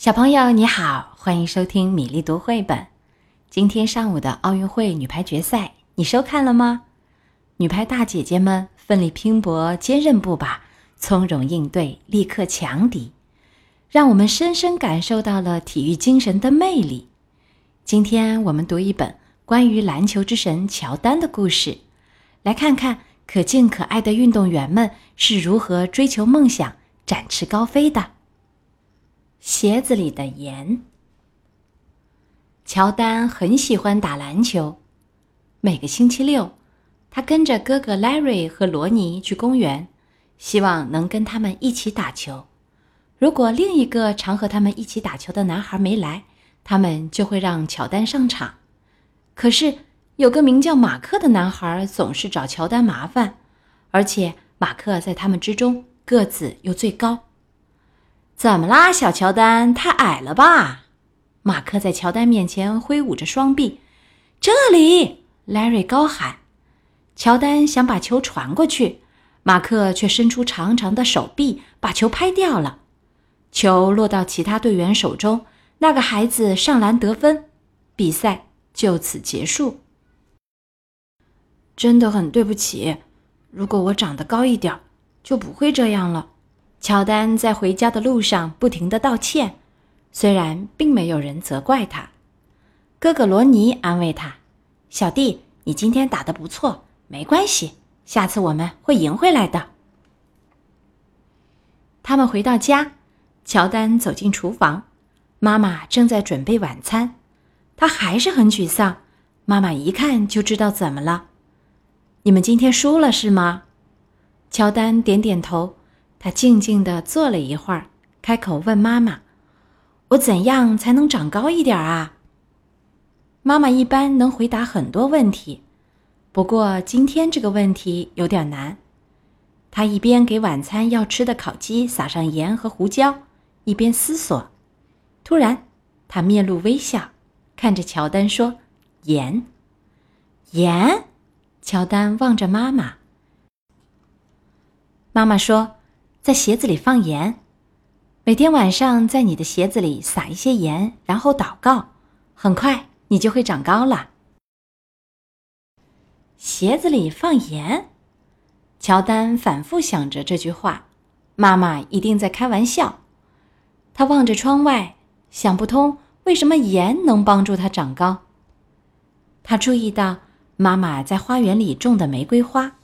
小朋友你好，欢迎收听米粒读绘本。今天上午的奥运会女排决赛，你收看了吗？女排大姐姐们奋力拼搏，坚韧不拔，从容应对，力克强敌，让我们深深感受到了体育精神的魅力。今天我们读一本关于篮球之神乔丹的故事，来看看可敬可爱的运动员们是如何追求梦想、展翅高飞的。鞋子里的盐。乔丹很喜欢打篮球，每个星期六，他跟着哥哥 Larry 和罗尼去公园，希望能跟他们一起打球。如果另一个常和他们一起打球的男孩没来，他们就会让乔丹上场。可是有个名叫马克的男孩总是找乔丹麻烦，而且马克在他们之中个子又最高。怎么啦，小乔丹？太矮了吧？马克在乔丹面前挥舞着双臂。这里，Larry 高喊。乔丹想把球传过去，马克却伸出长长的手臂把球拍掉了。球落到其他队员手中，那个孩子上篮得分，比赛就此结束。真的很对不起，如果我长得高一点，就不会这样了。乔丹在回家的路上不停地道歉，虽然并没有人责怪他。哥哥罗尼安慰他：“小弟，你今天打得不错，没关系，下次我们会赢回来的。”他们回到家，乔丹走进厨房，妈妈正在准备晚餐，他还是很沮丧。妈妈一看就知道怎么了：“你们今天输了是吗？”乔丹点点头。他静静地坐了一会儿，开口问妈妈：“我怎样才能长高一点啊？”妈妈一般能回答很多问题，不过今天这个问题有点难。他一边给晚餐要吃的烤鸡撒上盐和胡椒，一边思索。突然，他面露微笑，看着乔丹说：“盐，盐。”乔丹望着妈妈。妈妈说。在鞋子里放盐，每天晚上在你的鞋子里撒一些盐，然后祷告，很快你就会长高了。鞋子里放盐，乔丹反复想着这句话，妈妈一定在开玩笑。他望着窗外，想不通为什么盐能帮助他长高。他注意到妈妈在花园里种的玫瑰花，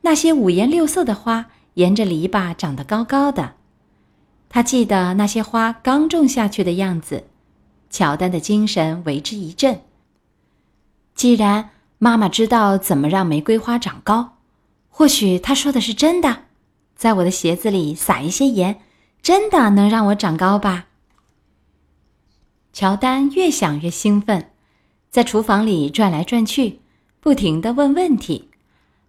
那些五颜六色的花。沿着篱笆长得高高的，他记得那些花刚种下去的样子。乔丹的精神为之一振。既然妈妈知道怎么让玫瑰花长高，或许她说的是真的。在我的鞋子里撒一些盐，真的能让我长高吧？乔丹越想越兴奋，在厨房里转来转去，不停地问问题：“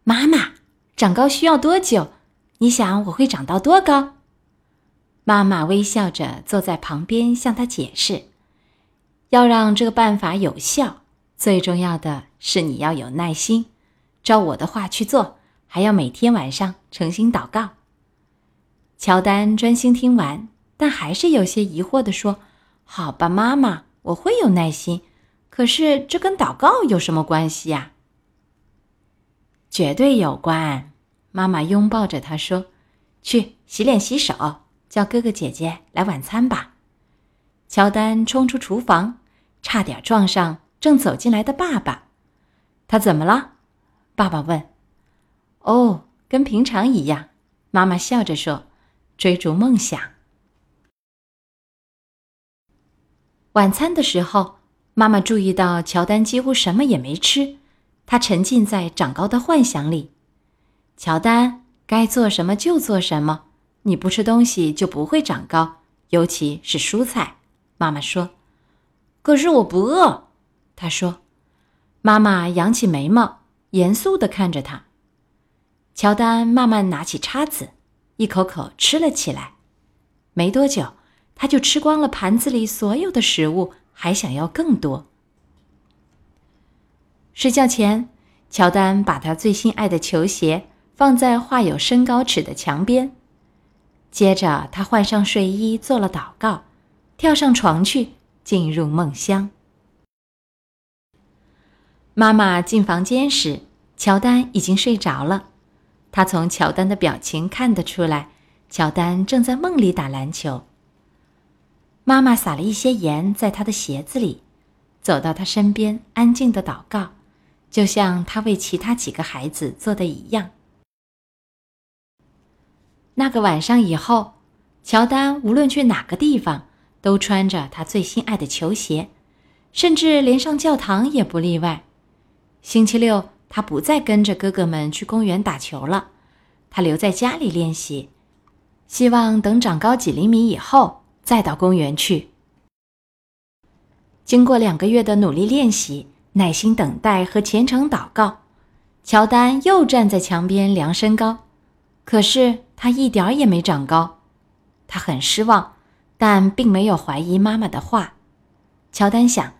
妈妈，长高需要多久？”你想我会长到多高？妈妈微笑着坐在旁边向他解释：“要让这个办法有效，最重要的是你要有耐心，照我的话去做，还要每天晚上诚心祷告。”乔丹专心听完，但还是有些疑惑地说：“好吧，妈妈，我会有耐心。可是这跟祷告有什么关系呀？”绝对有关。妈妈拥抱着他说：“去洗脸洗手，叫哥哥姐姐来晚餐吧。”乔丹冲出厨房，差点撞上正走进来的爸爸。他怎么了？爸爸问。“哦，跟平常一样。”妈妈笑着说：“追逐梦想。”晚餐的时候，妈妈注意到乔丹几乎什么也没吃，他沉浸在长高的幻想里。乔丹，该做什么就做什么。你不吃东西就不会长高，尤其是蔬菜。妈妈说：“可是我不饿。”他说。妈妈扬起眉毛，严肃地看着他。乔丹慢慢拿起叉子，一口口吃了起来。没多久，他就吃光了盘子里所有的食物，还想要更多。睡觉前，乔丹把他最心爱的球鞋。放在画有身高尺的墙边，接着他换上睡衣，做了祷告，跳上床去，进入梦乡。妈妈进房间时，乔丹已经睡着了。他从乔丹的表情看得出来，乔丹正在梦里打篮球。妈妈撒了一些盐在他的鞋子里，走到他身边，安静的祷告，就像他为其他几个孩子做的一样。那个晚上以后，乔丹无论去哪个地方，都穿着他最心爱的球鞋，甚至连上教堂也不例外。星期六，他不再跟着哥哥们去公园打球了，他留在家里练习，希望等长高几厘米以后再到公园去。经过两个月的努力练习、耐心等待和虔诚祷告，乔丹又站在墙边量身高，可是。他一点儿也没长高，他很失望，但并没有怀疑妈妈的话。乔丹想：“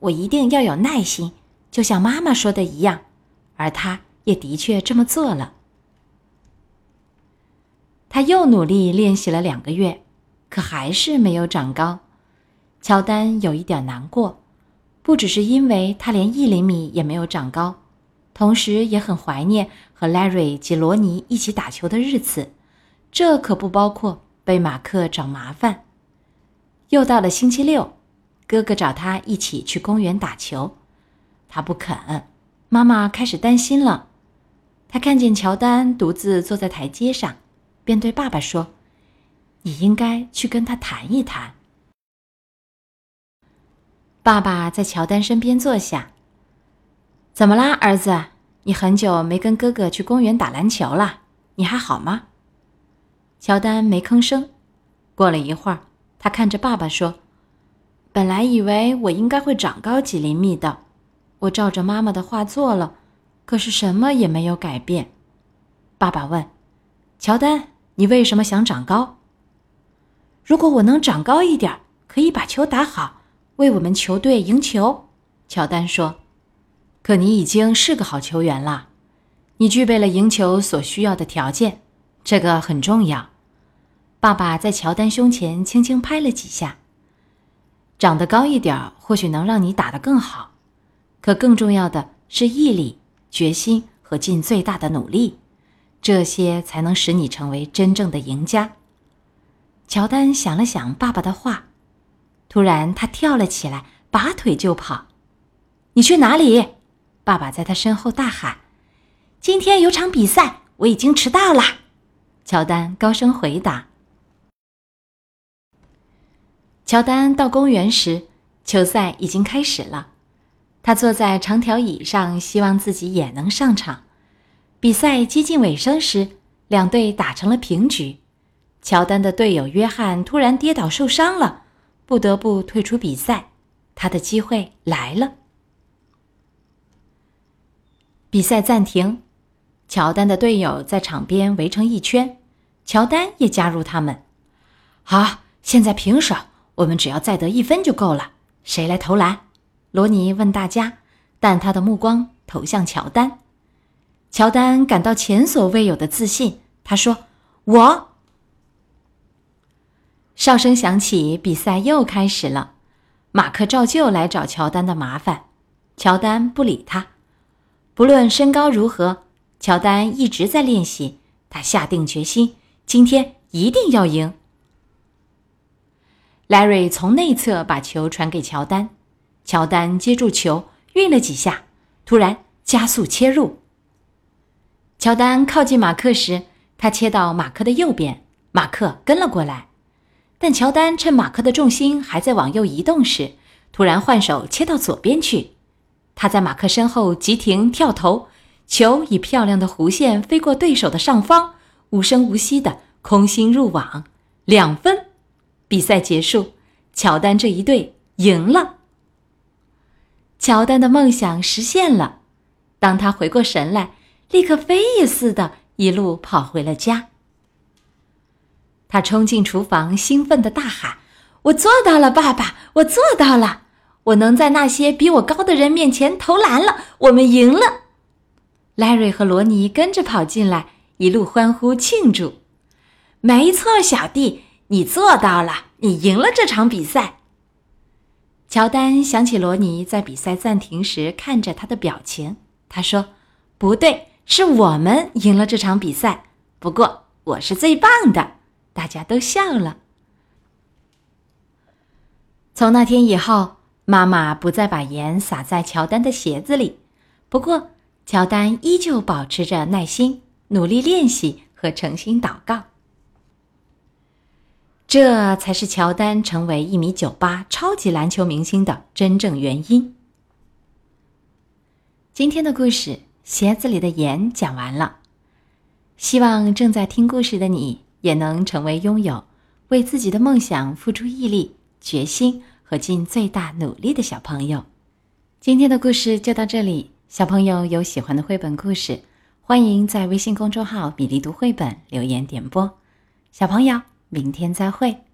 我一定要有耐心，就像妈妈说的一样。”而他也的确这么做了。他又努力练习了两个月，可还是没有长高。乔丹有一点难过，不只是因为他连一厘米也没有长高，同时也很怀念和 Larry 及罗尼一起打球的日子。这可不包括被马克找麻烦。又到了星期六，哥哥找他一起去公园打球，他不肯。妈妈开始担心了。他看见乔丹独自坐在台阶上，便对爸爸说：“你应该去跟他谈一谈。”爸爸在乔丹身边坐下。“怎么啦，儿子？你很久没跟哥哥去公园打篮球了，你还好吗？”乔丹没吭声。过了一会儿，他看着爸爸说：“本来以为我应该会长高几厘米的，我照着妈妈的话做了，可是什么也没有改变。”爸爸问：“乔丹，你为什么想长高？”“如果我能长高一点，可以把球打好，为我们球队赢球。”乔丹说。“可你已经是个好球员了，你具备了赢球所需要的条件。”这个很重要。爸爸在乔丹胸前轻轻拍了几下。长得高一点或许能让你打得更好，可更重要的是毅力、决心和尽最大的努力，这些才能使你成为真正的赢家。乔丹想了想爸爸的话，突然他跳了起来，拔腿就跑。“你去哪里？”爸爸在他身后大喊。“今天有场比赛，我已经迟到了。”乔丹高声回答。乔丹到公园时，球赛已经开始了。他坐在长条椅上，希望自己也能上场。比赛接近尾声时，两队打成了平局。乔丹的队友约翰突然跌倒受伤了，不得不退出比赛。他的机会来了。比赛暂停。乔丹的队友在场边围成一圈，乔丹也加入他们。好，现在平手，我们只要再得一分就够了。谁来投篮？罗尼问大家，但他的目光投向乔丹。乔丹感到前所未有的自信，他说：“我。”哨声响起，比赛又开始了。马克照旧来找乔丹的麻烦，乔丹不理他。不论身高如何。乔丹一直在练习，他下定决心，今天一定要赢。Larry 从内侧把球传给乔丹，乔丹接住球，运了几下，突然加速切入。乔丹靠近马克时，他切到马克的右边，马克跟了过来，但乔丹趁马克的重心还在往右移动时，突然换手切到左边去，他在马克身后急停跳投。球以漂亮的弧线飞过对手的上方，无声无息的空心入网，两分。比赛结束，乔丹这一队赢了。乔丹的梦想实现了。当他回过神来，立刻飞也似的，一路跑回了家。他冲进厨房，兴奋的大喊：“我做到了，爸爸！我做到了！我能在那些比我高的人面前投篮了！我们赢了！” Larry 和罗尼跟着跑进来，一路欢呼庆祝。没错，小弟，你做到了，你赢了这场比赛。乔丹想起罗尼在比赛暂停时看着他的表情，他说：“不对，是我们赢了这场比赛。不过我是最棒的。”大家都笑了。从那天以后，妈妈不再把盐撒在乔丹的鞋子里。不过，乔丹依旧保持着耐心，努力练习和诚心祷告。这才是乔丹成为一米九八超级篮球明星的真正原因。今天的故事《鞋子里的盐》讲完了，希望正在听故事的你也能成为拥有为自己的梦想付出毅力、决心和尽最大努力的小朋友。今天的故事就到这里，小朋友有喜欢的绘本故事，欢迎在微信公众号“米粒读绘本”留言点播。小朋友。明天再会。